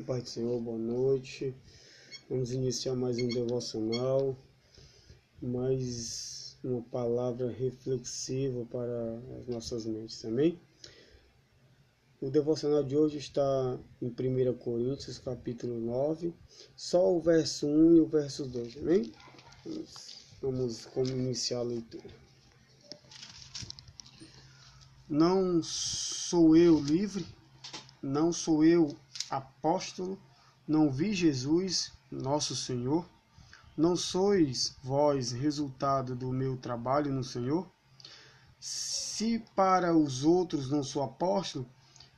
Pai do Senhor, boa noite. Vamos iniciar mais um devocional, mais uma palavra reflexiva para as nossas mentes, amém? O devocional de hoje está em 1 Coríntios, capítulo 9, só o verso 1 e o verso 2, amém? Vamos, vamos iniciar a leitura. Não sou eu livre, não sou eu apóstolo, não vi Jesus, nosso Senhor? Não sois vós resultado do meu trabalho no Senhor? Se para os outros não sou apóstolo,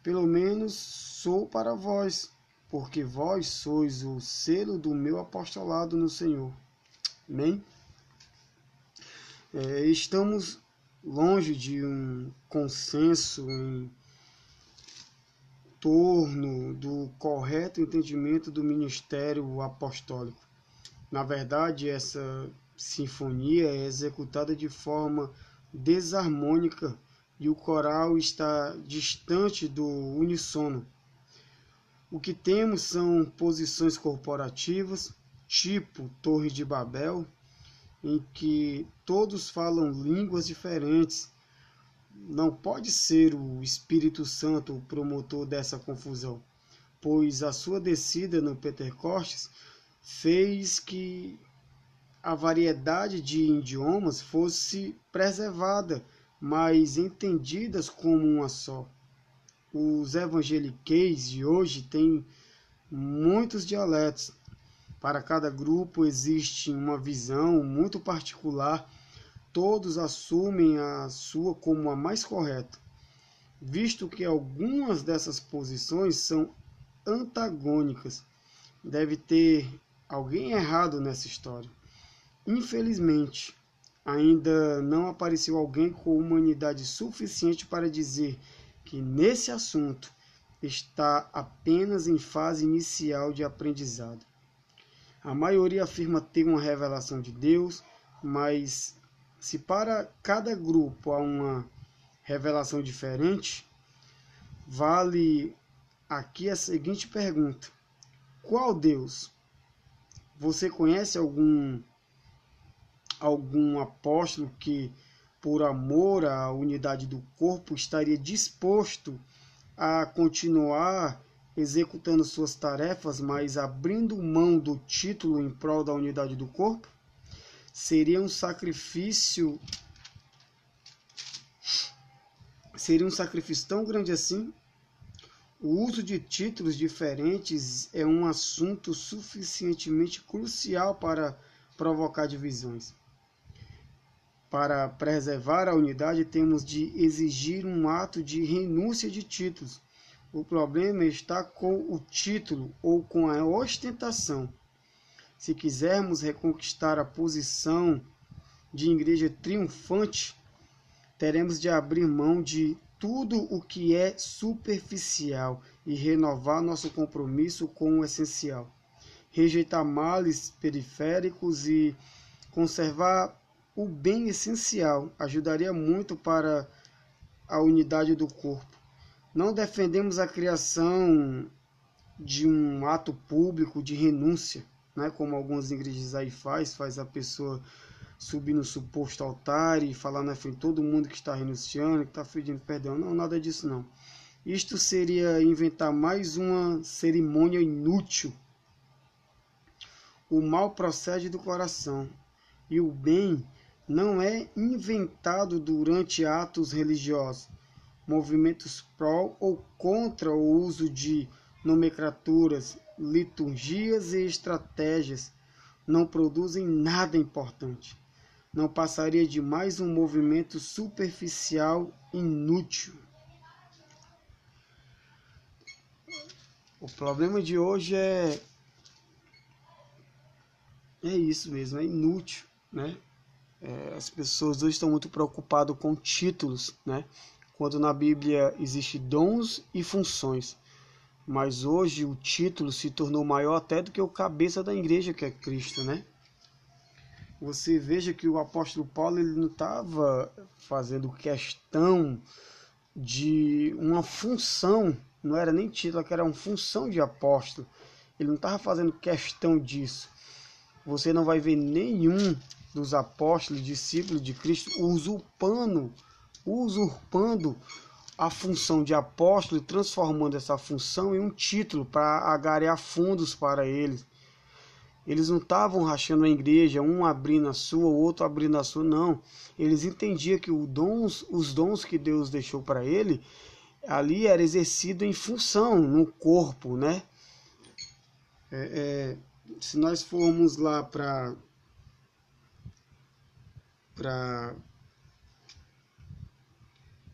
pelo menos sou para vós, porque vós sois o selo do meu apostolado no Senhor. Amém? É, estamos longe de um consenso em torno do correto entendimento do ministério apostólico. Na verdade, essa sinfonia é executada de forma desarmônica e o coral está distante do uníssono. O que temos são posições corporativas, tipo Torre de Babel, em que todos falam línguas diferentes. Não pode ser o Espírito Santo o promotor dessa confusão, pois a sua descida no Pentecostes fez que a variedade de idiomas fosse preservada, mas entendidas como uma só. Os evangeliqueis de hoje têm muitos dialetos, para cada grupo existe uma visão muito particular, todos assumem a sua como a mais correta, visto que algumas dessas posições são antagônicas. Deve ter alguém errado nessa história. Infelizmente, ainda não apareceu alguém com humanidade suficiente para dizer que nesse assunto está apenas em fase inicial de aprendizado. A maioria afirma ter uma revelação de Deus, mas se para cada grupo há uma revelação diferente, vale aqui a seguinte pergunta: Qual Deus? Você conhece algum algum apóstolo que por amor à unidade do corpo estaria disposto a continuar executando suas tarefas, mas abrindo mão do título em prol da unidade do corpo? Seria um sacrifício seria um sacrifício tão grande assim? O uso de títulos diferentes é um assunto suficientemente crucial para provocar divisões. Para preservar a unidade, temos de exigir um ato de renúncia de títulos, o problema está com o título ou com a ostentação. Se quisermos reconquistar a posição de igreja triunfante, teremos de abrir mão de tudo o que é superficial e renovar nosso compromisso com o essencial. Rejeitar males periféricos e conservar o bem essencial ajudaria muito para a unidade do corpo. Não defendemos a criação de um ato público de renúncia, né? como algumas igrejas aí faz, faz a pessoa subir no suposto altar e falar na frente todo mundo que está renunciando, que está pedindo perdão. Não, nada disso não. Isto seria inventar mais uma cerimônia inútil. O mal procede do coração e o bem não é inventado durante atos religiosos movimentos pró ou contra o uso de nomenclaturas, liturgias e estratégias não produzem nada importante. Não passaria de mais um movimento superficial inútil. O problema de hoje é é isso mesmo, é inútil, né? É, as pessoas hoje estão muito preocupadas com títulos, né? quando na Bíblia existe dons e funções. Mas hoje o título se tornou maior até do que o cabeça da igreja, que é Cristo, né? Você veja que o apóstolo Paulo ele não estava fazendo questão de uma função não era nem título, era uma função de apóstolo. Ele não estava fazendo questão disso. Você não vai ver nenhum dos apóstolos, discípulos de Cristo, usurpando, usurpando a função de apóstolo e transformando essa função em um título para agarear fundos para eles. Eles não estavam rachando a igreja, um abrindo a sua, o outro abrindo a sua, não. Eles entendiam que dons, os dons que Deus deixou para ele, ali era exercido em função, no corpo, né? É, é, se nós formos lá para para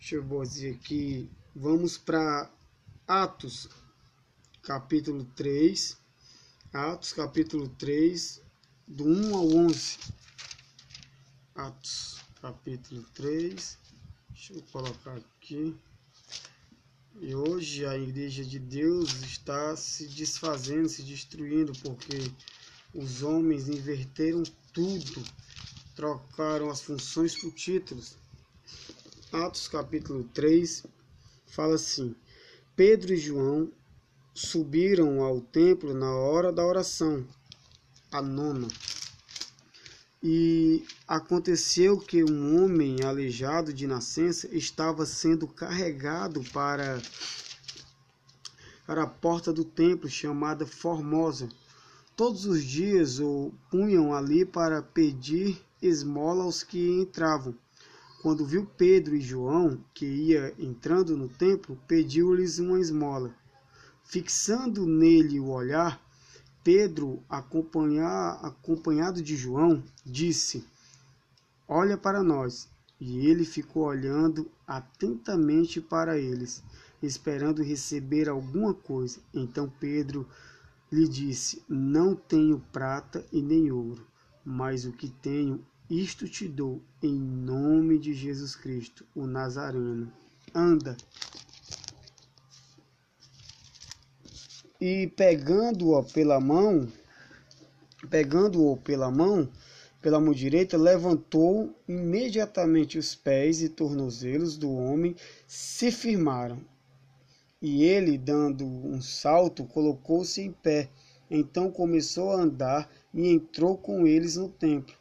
deixa eu dizer aqui, vamos para Atos, capítulo 3, Atos capítulo 3, do 1 ao 11. Atos capítulo 3. Deixa eu colocar aqui. E hoje a igreja de Deus está se desfazendo, se destruindo, porque os homens inverteram tudo, trocaram as funções por títulos. Atos capítulo 3 fala assim: Pedro e João subiram ao templo na hora da oração, a nona. E aconteceu que um homem aleijado de nascença estava sendo carregado para, para a porta do templo chamada Formosa. Todos os dias o punham ali para pedir esmola aos que entravam. Quando viu Pedro e João, que ia entrando no templo, pediu-lhes uma esmola. Fixando nele o olhar, Pedro, acompanhado de João, disse: Olha para nós. E ele ficou olhando atentamente para eles, esperando receber alguma coisa. Então Pedro lhe disse: Não tenho prata e nem ouro, mas o que tenho, isto te dou, em nome de Jesus Cristo, o Nazareno. Anda. e pegando-o pela mão, pegando-o pela mão, pela mão direita, levantou imediatamente os pés e tornozelos do homem se firmaram. E ele, dando um salto, colocou-se em pé. Então começou a andar e entrou com eles no templo,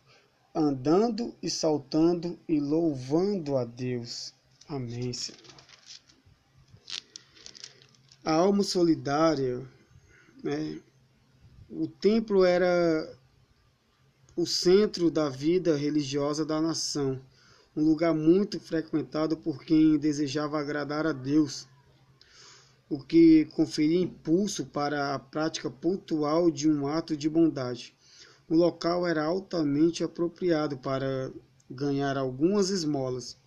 andando e saltando e louvando a Deus. Amém, Senhor. A alma solidária, né? o templo era o centro da vida religiosa da nação, um lugar muito frequentado por quem desejava agradar a Deus, o que conferia impulso para a prática pontual de um ato de bondade. O local era altamente apropriado para ganhar algumas esmolas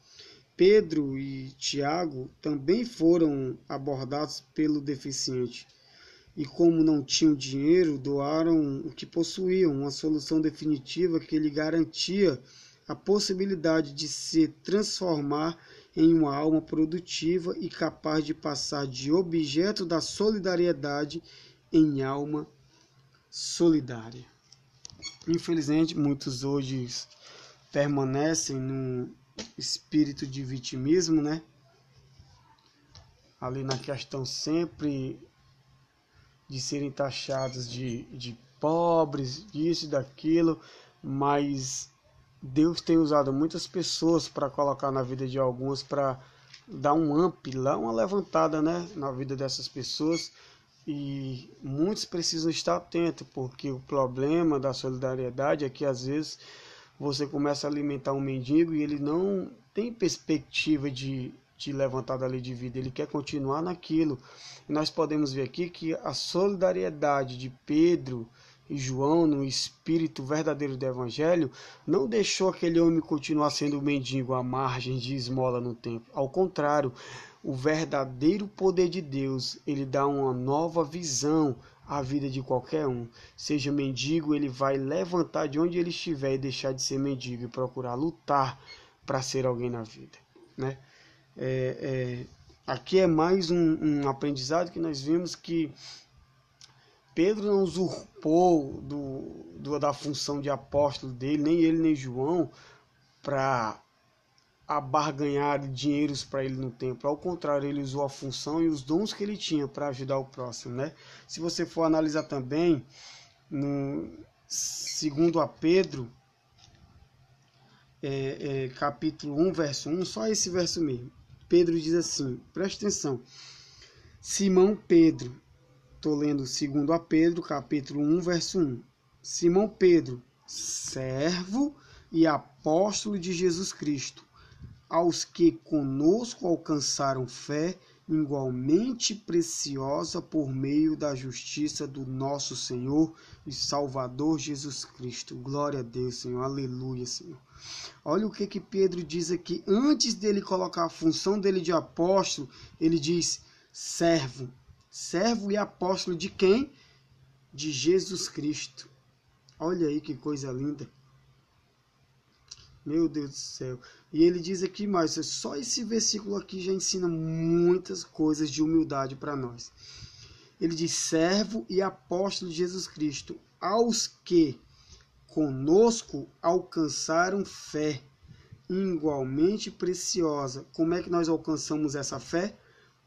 Pedro e Tiago também foram abordados pelo deficiente e, como não tinham dinheiro, doaram o que possuíam, uma solução definitiva que lhe garantia a possibilidade de se transformar em uma alma produtiva e capaz de passar de objeto da solidariedade em alma solidária. Infelizmente, muitos hoje permanecem no espírito de vitimismo, né? Ali na questão sempre de serem taxados de, de pobres, disso e daquilo, mas Deus tem usado muitas pessoas para colocar na vida de alguns para dar um up uma levantada, né, na vida dessas pessoas. E muitos precisam estar atentos, porque o problema da solidariedade é que às vezes você começa a alimentar um mendigo e ele não tem perspectiva de, de levantar dali de vida, ele quer continuar naquilo. E nós podemos ver aqui que a solidariedade de Pedro e João no espírito verdadeiro do evangelho não deixou aquele homem continuar sendo mendigo à margem de esmola no tempo. Ao contrário, o verdadeiro poder de Deus, ele dá uma nova visão a vida de qualquer um. Seja mendigo, ele vai levantar de onde ele estiver e deixar de ser mendigo e procurar lutar para ser alguém na vida. Né? É, é, aqui é mais um, um, aprendizado que nós vimos que Pedro não usurpou do, do, da função de apóstolo dele, nem ele nem João, para a barganhar dinheiros para ele no templo. Ao contrário, ele usou a função e os dons que ele tinha para ajudar o próximo, né? Se você for analisar também no segundo a Pedro, é, é, capítulo 1, verso 1, só esse verso mesmo. Pedro diz assim, preste atenção. Simão Pedro, estou lendo segundo a Pedro, capítulo 1, verso 1. Simão Pedro, servo e apóstolo de Jesus Cristo, aos que conosco alcançaram fé igualmente preciosa por meio da justiça do nosso Senhor e Salvador Jesus Cristo. Glória a Deus, Senhor. Aleluia, Senhor. Olha o que que Pedro diz aqui. Antes dele colocar a função dele de apóstolo, ele diz servo. Servo e apóstolo de quem? De Jesus Cristo. Olha aí que coisa linda. Meu Deus do céu. E ele diz aqui mais, só esse versículo aqui já ensina muitas coisas de humildade para nós. Ele diz: servo e apóstolo de Jesus Cristo, aos que conosco alcançaram fé igualmente preciosa. Como é que nós alcançamos essa fé?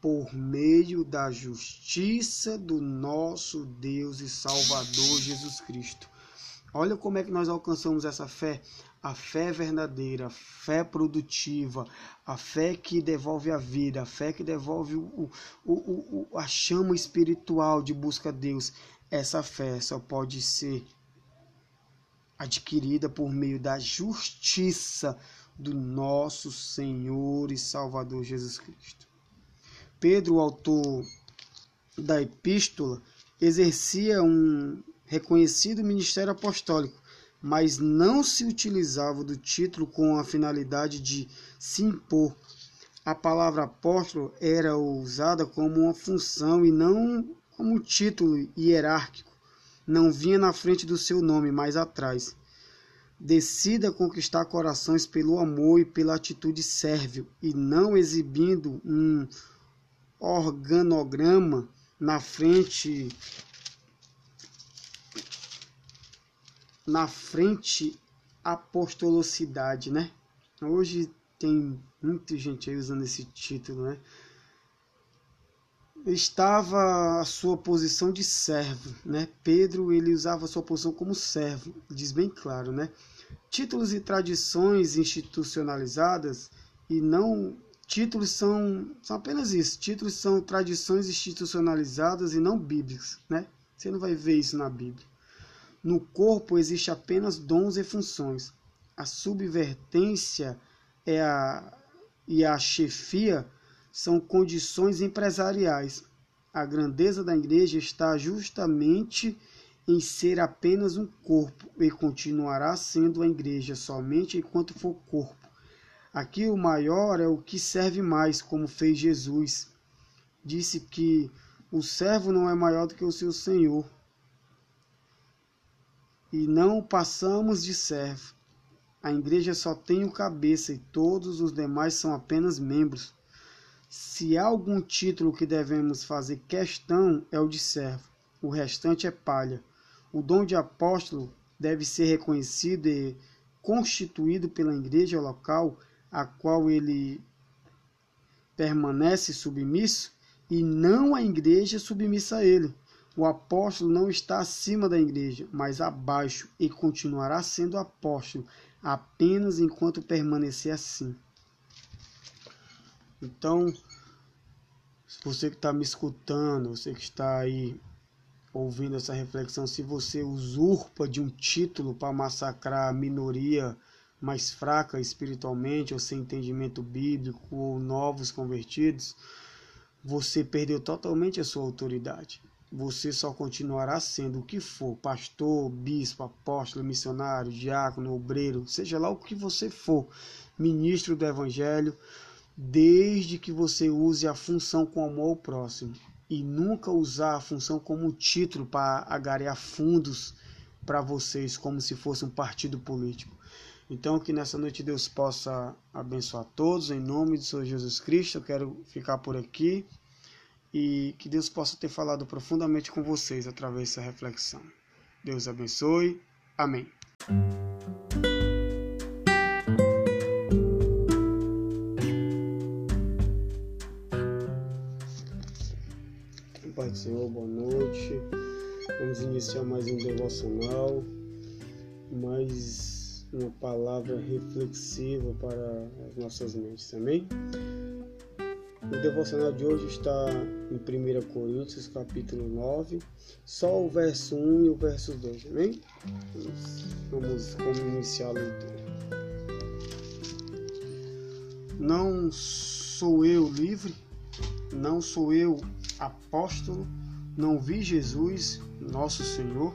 Por meio da justiça do nosso Deus e Salvador Jesus Cristo. Olha como é que nós alcançamos essa fé a fé verdadeira, a fé produtiva, a fé que devolve a vida, a fé que devolve o, o, o, a chama espiritual de busca a Deus, essa fé só pode ser adquirida por meio da justiça do nosso Senhor e Salvador Jesus Cristo. Pedro, autor da epístola, exercia um reconhecido ministério apostólico mas não se utilizava do título com a finalidade de se impor. A palavra apóstolo era usada como uma função e não como título hierárquico. Não vinha na frente do seu nome, mas atrás. Decida conquistar corações pelo amor e pela atitude sérvil, e não exibindo um organograma na frente na frente apostolocidade, né? Hoje tem muita gente aí usando esse título, né? Estava a sua posição de servo, né? Pedro ele usava a sua posição como servo, diz bem claro, né? Títulos e tradições institucionalizadas e não títulos são, são apenas isso. Títulos são tradições institucionalizadas e não bíblicas, né? Você não vai ver isso na Bíblia. No corpo existe apenas dons e funções. A subvertência é a, e a chefia são condições empresariais. A grandeza da igreja está justamente em ser apenas um corpo e continuará sendo a igreja somente enquanto for corpo. Aqui o maior é o que serve mais, como fez Jesus. Disse que o servo não é maior do que o seu senhor e não passamos de servo. A igreja só tem o cabeça e todos os demais são apenas membros. Se há algum título que devemos fazer questão, é o de servo. O restante é palha. O dom de apóstolo deve ser reconhecido e constituído pela igreja local, a qual ele permanece submisso, e não a igreja submissa a ele. O apóstolo não está acima da igreja, mas abaixo, e continuará sendo apóstolo apenas enquanto permanecer assim. Então, você que está me escutando, você que está aí ouvindo essa reflexão, se você usurpa de um título para massacrar a minoria mais fraca espiritualmente, ou sem entendimento bíblico, ou novos convertidos, você perdeu totalmente a sua autoridade você só continuará sendo o que for, pastor, bispo, apóstolo, missionário, diácono, obreiro, seja lá o que você for, ministro do evangelho, desde que você use a função com amor ao próximo e nunca usar a função como título para agariar fundos para vocês, como se fosse um partido político. Então, que nessa noite Deus possa abençoar todos, em nome de Senhor Jesus Cristo. Eu quero ficar por aqui e que Deus possa ter falado profundamente com vocês através dessa reflexão. Deus abençoe. Amém. Pai do Senhor, boa noite. Vamos iniciar mais um devocional, mais uma palavra reflexiva para as nossas mentes, amém? O devocional de hoje está em 1 Coríntios, capítulo 9, só o verso 1 e o verso 2, amém? Vamos, vamos iniciar a leitura. Não sou eu livre? Não sou eu apóstolo? Não vi Jesus, nosso Senhor?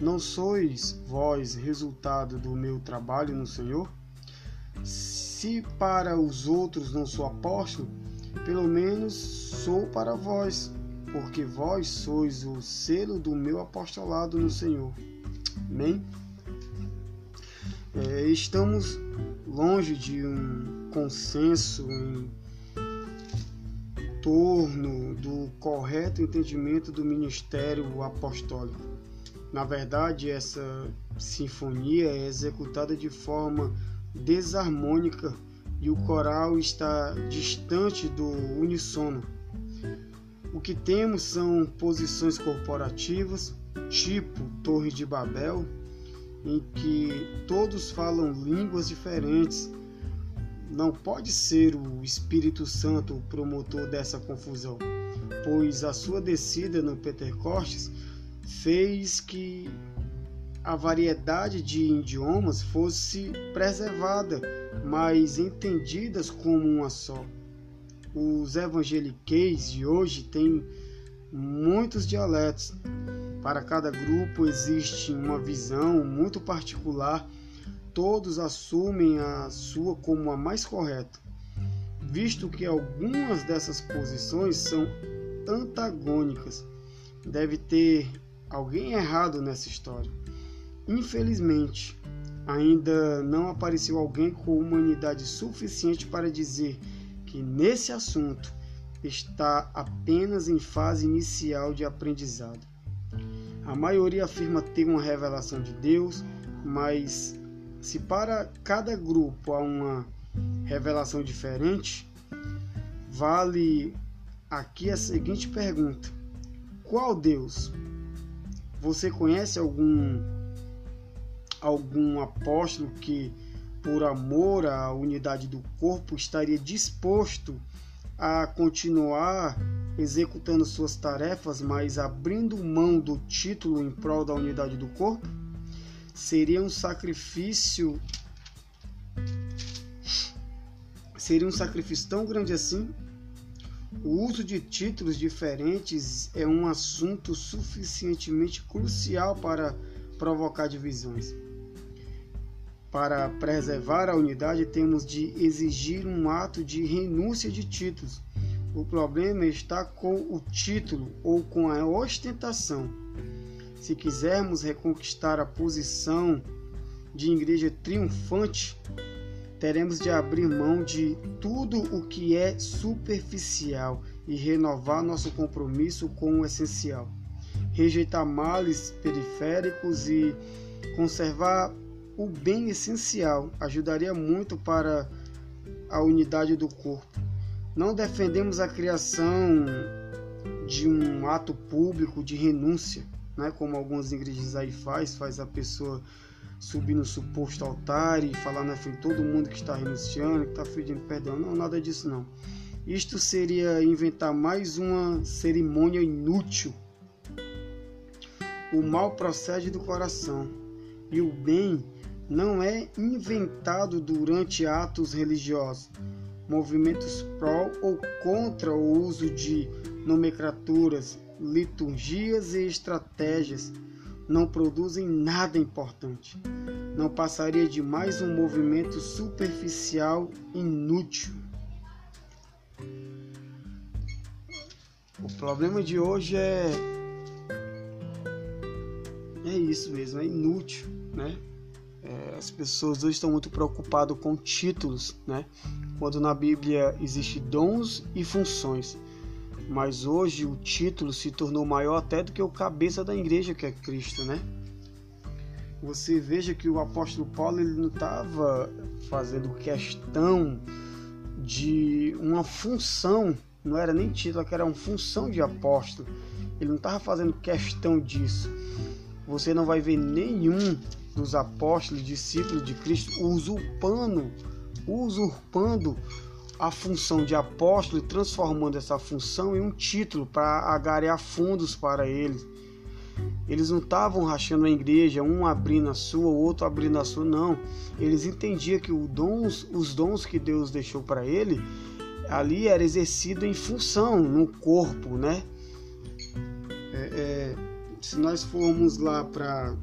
Não sois vós resultado do meu trabalho no Senhor? Se para os outros não sou apóstolo, pelo menos sou para vós, porque vós sois o selo do meu apostolado no Senhor. Amém? É, estamos longe de um consenso em torno do correto entendimento do ministério apostólico. Na verdade, essa sinfonia é executada de forma desarmônica e o coral está distante do uníssono. O que temos são posições corporativas, tipo Torre de Babel, em que todos falam línguas diferentes. Não pode ser o Espírito Santo o promotor dessa confusão, pois a sua descida no Pentecostes fez que a variedade de idiomas fosse preservada, mas entendidas como uma só. Os evangeliqueis de hoje têm muitos dialetos, para cada grupo existe uma visão muito particular, todos assumem a sua como a mais correta, visto que algumas dessas posições são antagônicas. Deve ter alguém errado nessa história. Infelizmente, ainda não apareceu alguém com humanidade suficiente para dizer que nesse assunto está apenas em fase inicial de aprendizado. A maioria afirma ter uma revelação de Deus, mas se para cada grupo há uma revelação diferente, vale aqui a seguinte pergunta: Qual Deus? Você conhece algum algum apóstolo que por amor à unidade do corpo estaria disposto a continuar executando suas tarefas, mas abrindo mão do título em prol da unidade do corpo? Seria um sacrifício seria um sacrifício tão grande assim? O uso de títulos diferentes é um assunto suficientemente crucial para provocar divisões. Para preservar a unidade, temos de exigir um ato de renúncia de títulos. O problema está com o título ou com a ostentação. Se quisermos reconquistar a posição de igreja triunfante, teremos de abrir mão de tudo o que é superficial e renovar nosso compromisso com o essencial. Rejeitar males periféricos e conservar o bem essencial ajudaria muito para a unidade do corpo. Não defendemos a criação de um ato público de renúncia, né, como algumas igrejas aí faz, faz a pessoa subir no suposto altar e falar na frente de todo mundo que está renunciando, que está pedindo perdão. Não, nada disso não. Isto seria inventar mais uma cerimônia inútil. O mal procede do coração e o bem não é inventado durante atos religiosos, movimentos pró ou contra o uso de nomenclaturas, liturgias e estratégias não produzem nada importante. Não passaria de mais um movimento superficial inútil. O problema de hoje é é isso mesmo, é inútil, né? É, as pessoas hoje estão muito preocupadas com títulos, né? Quando na Bíblia existe dons e funções. Mas hoje o título se tornou maior até do que o cabeça da igreja, que é Cristo, né? Você veja que o apóstolo Paulo ele não estava fazendo questão de uma função, não era nem título, era uma função de apóstolo. Ele não estava fazendo questão disso. Você não vai ver nenhum dos apóstolos, discípulos de Cristo, usurpando, usurpando a função de apóstolo e transformando essa função em um título para agarear fundos para eles. Eles não estavam rachando a igreja, um abrindo a sua, o outro abrindo a sua, não. Eles entendiam que dons, os dons que Deus deixou para ele ali era exercido em função no corpo, né? É, é, se nós formos lá para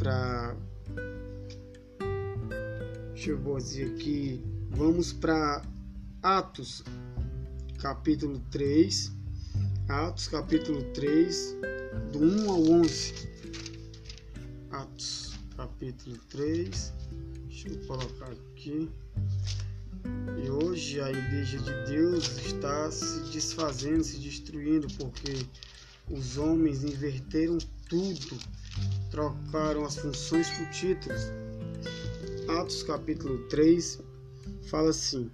para deixa eu dizer aqui, vamos para Atos, capítulo 3, Atos, capítulo 3, do 1 ao 11. Atos, capítulo 3, deixa eu colocar aqui. E hoje a igreja de Deus está se desfazendo, se destruindo, porque os homens inverteram tudo, trocaram as funções por títulos. Atos capítulo 3 fala assim: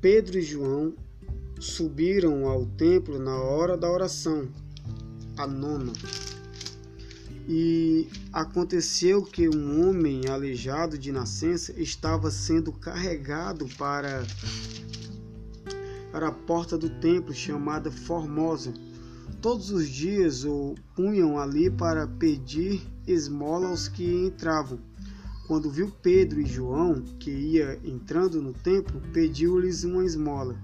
Pedro e João subiram ao templo na hora da oração, a nona. E aconteceu que um homem aleijado de nascença estava sendo carregado para, para a porta do templo chamada Formosa. Todos os dias o punham ali para pedir esmola aos que entravam. Quando viu Pedro e João, que ia entrando no templo, pediu-lhes uma esmola.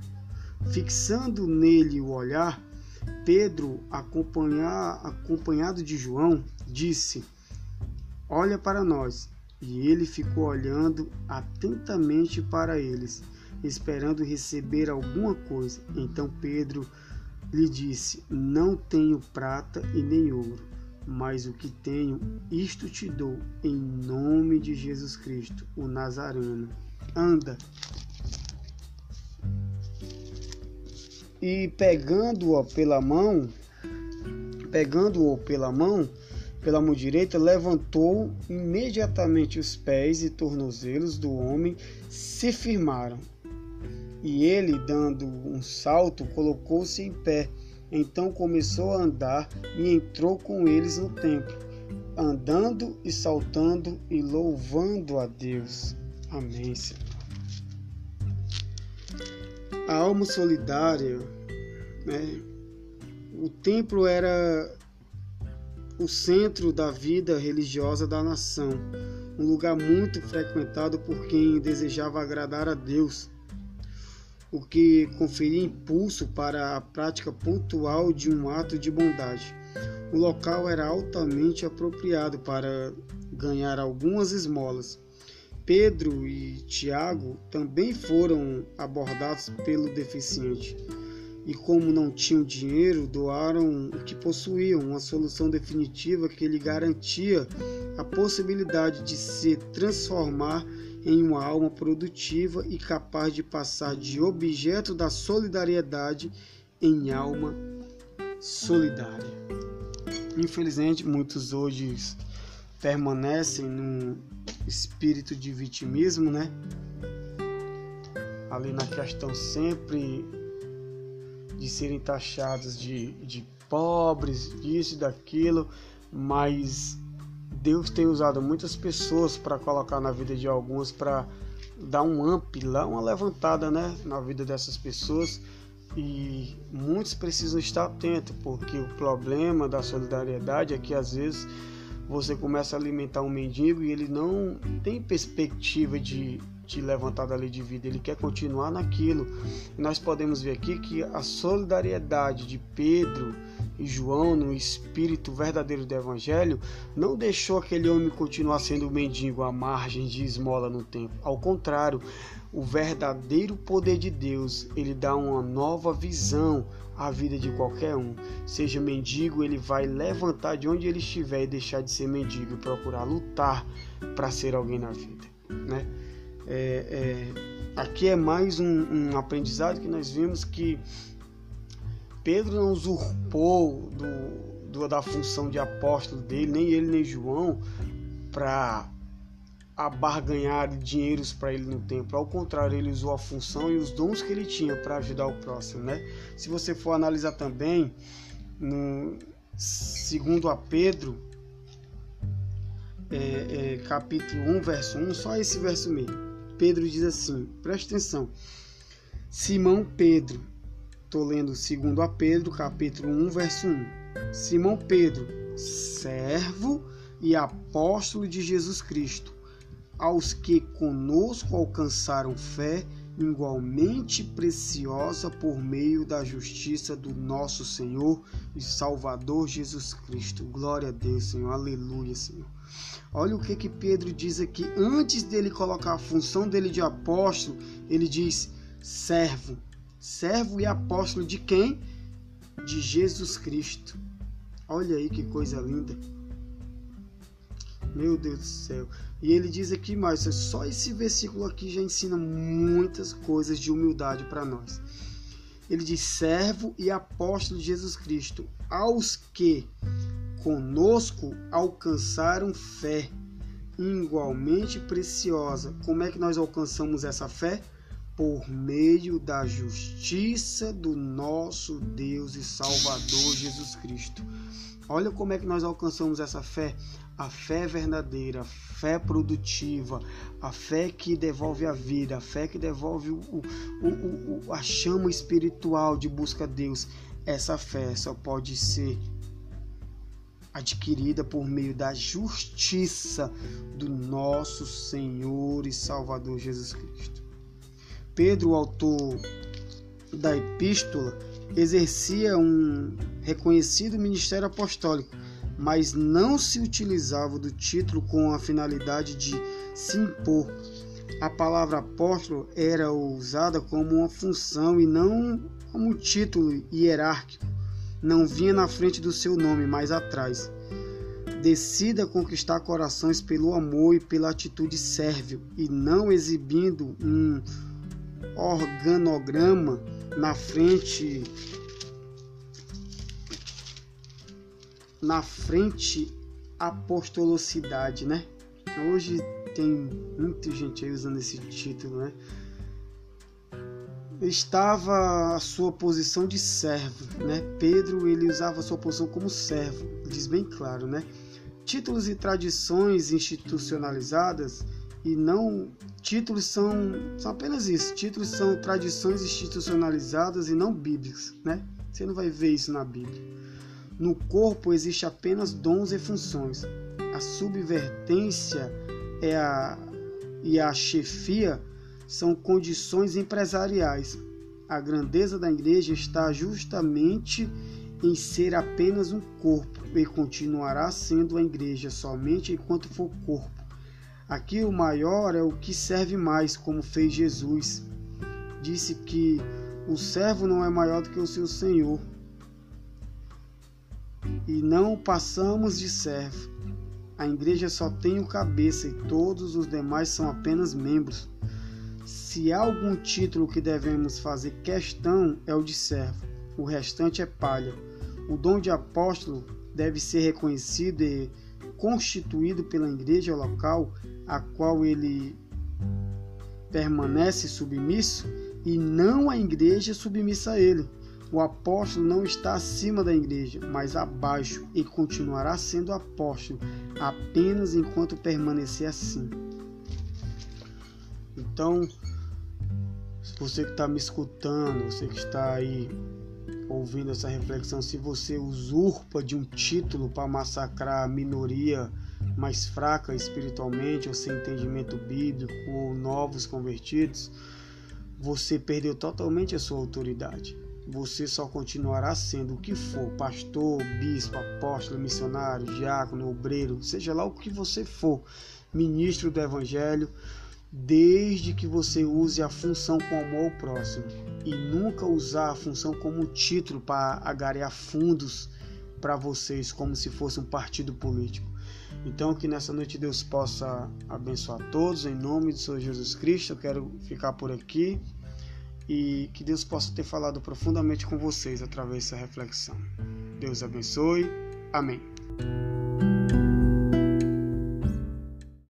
Fixando nele o olhar, Pedro, acompanhado de João, disse: Olha para nós. E ele ficou olhando atentamente para eles, esperando receber alguma coisa. Então Pedro lhe disse: Não tenho prata e nem ouro mas o que tenho, isto te dou, em nome de Jesus Cristo, o Nazareno. Anda. E pegando-o pela mão, pegando-o pela mão, pela mão direita, levantou imediatamente os pés e tornozelos do homem se firmaram. E ele, dando um salto, colocou-se em pé então começou a andar e entrou com eles no templo, andando e saltando e louvando a Deus. Amém, Senhor. A alma solidária, né? o templo era o centro da vida religiosa da nação, um lugar muito frequentado por quem desejava agradar a Deus o que conferia impulso para a prática pontual de um ato de bondade. O local era altamente apropriado para ganhar algumas esmolas. Pedro e Tiago também foram abordados pelo deficiente e, como não tinham dinheiro, doaram o que possuíam, uma solução definitiva que lhe garantia a possibilidade de se transformar em uma alma produtiva e capaz de passar de objeto da solidariedade em alma solidária. Infelizmente, muitos hoje permanecem num espírito de vitimismo, né? Ali na questão sempre de serem taxados de, de pobres, disso e daquilo, mas Deus tem usado muitas pessoas para colocar na vida de algumas para dar um up lá, uma levantada, né, na vida dessas pessoas. E muitos precisam estar atentos, porque o problema da solidariedade é que às vezes você começa a alimentar um mendigo e ele não tem perspectiva de, de levantar dali de vida, ele quer continuar naquilo. Nós podemos ver aqui que a solidariedade de Pedro João, no espírito verdadeiro do Evangelho, não deixou aquele homem continuar sendo mendigo à margem de esmola no tempo. Ao contrário, o verdadeiro poder de Deus, ele dá uma nova visão à vida de qualquer um. Seja mendigo, ele vai levantar de onde ele estiver e deixar de ser mendigo e procurar lutar para ser alguém na vida. Né? É, é, aqui é mais um, um aprendizado que nós vimos que Pedro não usurpou do, do, da função de apóstolo dele, nem ele nem João, para a barganhar dinheiros para ele no templo. Ao contrário, ele usou a função e os dons que ele tinha para ajudar o próximo, né? Se você for analisar também no segundo a Pedro, é, é, capítulo 1, verso 1, só esse verso mesmo. Pedro diz assim: preste atenção. Simão Pedro, estou lendo segundo a Pedro, capítulo 1, verso 1. Simão Pedro, servo e apóstolo de Jesus Cristo, aos que conosco alcançaram fé igualmente preciosa por meio da justiça do nosso Senhor e Salvador Jesus Cristo. Glória a Deus, Senhor. Aleluia, Senhor. Olha o que que Pedro diz aqui. Antes dele colocar a função dele de apóstolo, ele diz servo. Servo e apóstolo de quem? De Jesus Cristo. Olha aí que coisa linda. Meu Deus do céu. E ele diz aqui mais, só esse versículo aqui já ensina muitas coisas de humildade para nós. Ele diz: servo e apóstolo de Jesus Cristo, aos que conosco alcançaram fé igualmente preciosa. Como é que nós alcançamos essa fé? Por meio da justiça do nosso Deus e Salvador Jesus Cristo. Olha como é que nós alcançamos essa fé a fé verdadeira, a fé produtiva, a fé que devolve a vida, a fé que devolve o, o, o, a chama espiritual de busca a Deus, essa fé só pode ser adquirida por meio da justiça do nosso Senhor e Salvador Jesus Cristo. Pedro, o autor da epístola, exercia um reconhecido ministério apostólico mas não se utilizava do título com a finalidade de se impor. A palavra apóstolo era usada como uma função e não como título hierárquico. Não vinha na frente do seu nome, mas atrás. Decida conquistar corações pelo amor e pela atitude sérvil, e não exibindo um organograma na frente na frente apostolocidade, né? Hoje tem muita gente aí usando esse título, né? Estava a sua posição de servo, né? Pedro ele usava a sua posição como servo, diz bem claro, né? Títulos e tradições institucionalizadas e não títulos são, são apenas isso. Títulos são tradições institucionalizadas e não bíblicas, né? Você não vai ver isso na Bíblia. No corpo existe apenas dons e funções. A subvertência é a, e a chefia são condições empresariais. A grandeza da igreja está justamente em ser apenas um corpo e continuará sendo a igreja somente enquanto for corpo. Aqui o maior é o que serve mais, como fez Jesus. Disse que o servo não é maior do que o seu senhor e não passamos de servo. A igreja só tem o cabeça e todos os demais são apenas membros. Se há algum título que devemos fazer questão, é o de servo. O restante é palha. O dom de apóstolo deve ser reconhecido e constituído pela igreja local, a qual ele permanece submisso, e não a igreja submissa a ele. O apóstolo não está acima da igreja, mas abaixo e continuará sendo apóstolo apenas enquanto permanecer assim. Então, você que está me escutando, você que está aí ouvindo essa reflexão, se você usurpa de um título para massacrar a minoria mais fraca espiritualmente, ou sem entendimento bíblico, ou novos convertidos, você perdeu totalmente a sua autoridade. Você só continuará sendo o que for, pastor, bispo, apóstolo, missionário, diácono, obreiro, seja lá o que você for, ministro do evangelho, desde que você use a função com amor ao próximo e nunca usar a função como título para agarear fundos para vocês, como se fosse um partido político. Então, que nessa noite Deus possa abençoar todos, em nome de Senhor Jesus Cristo. Eu quero ficar por aqui e que Deus possa ter falado profundamente com vocês através dessa reflexão. Deus abençoe. Amém.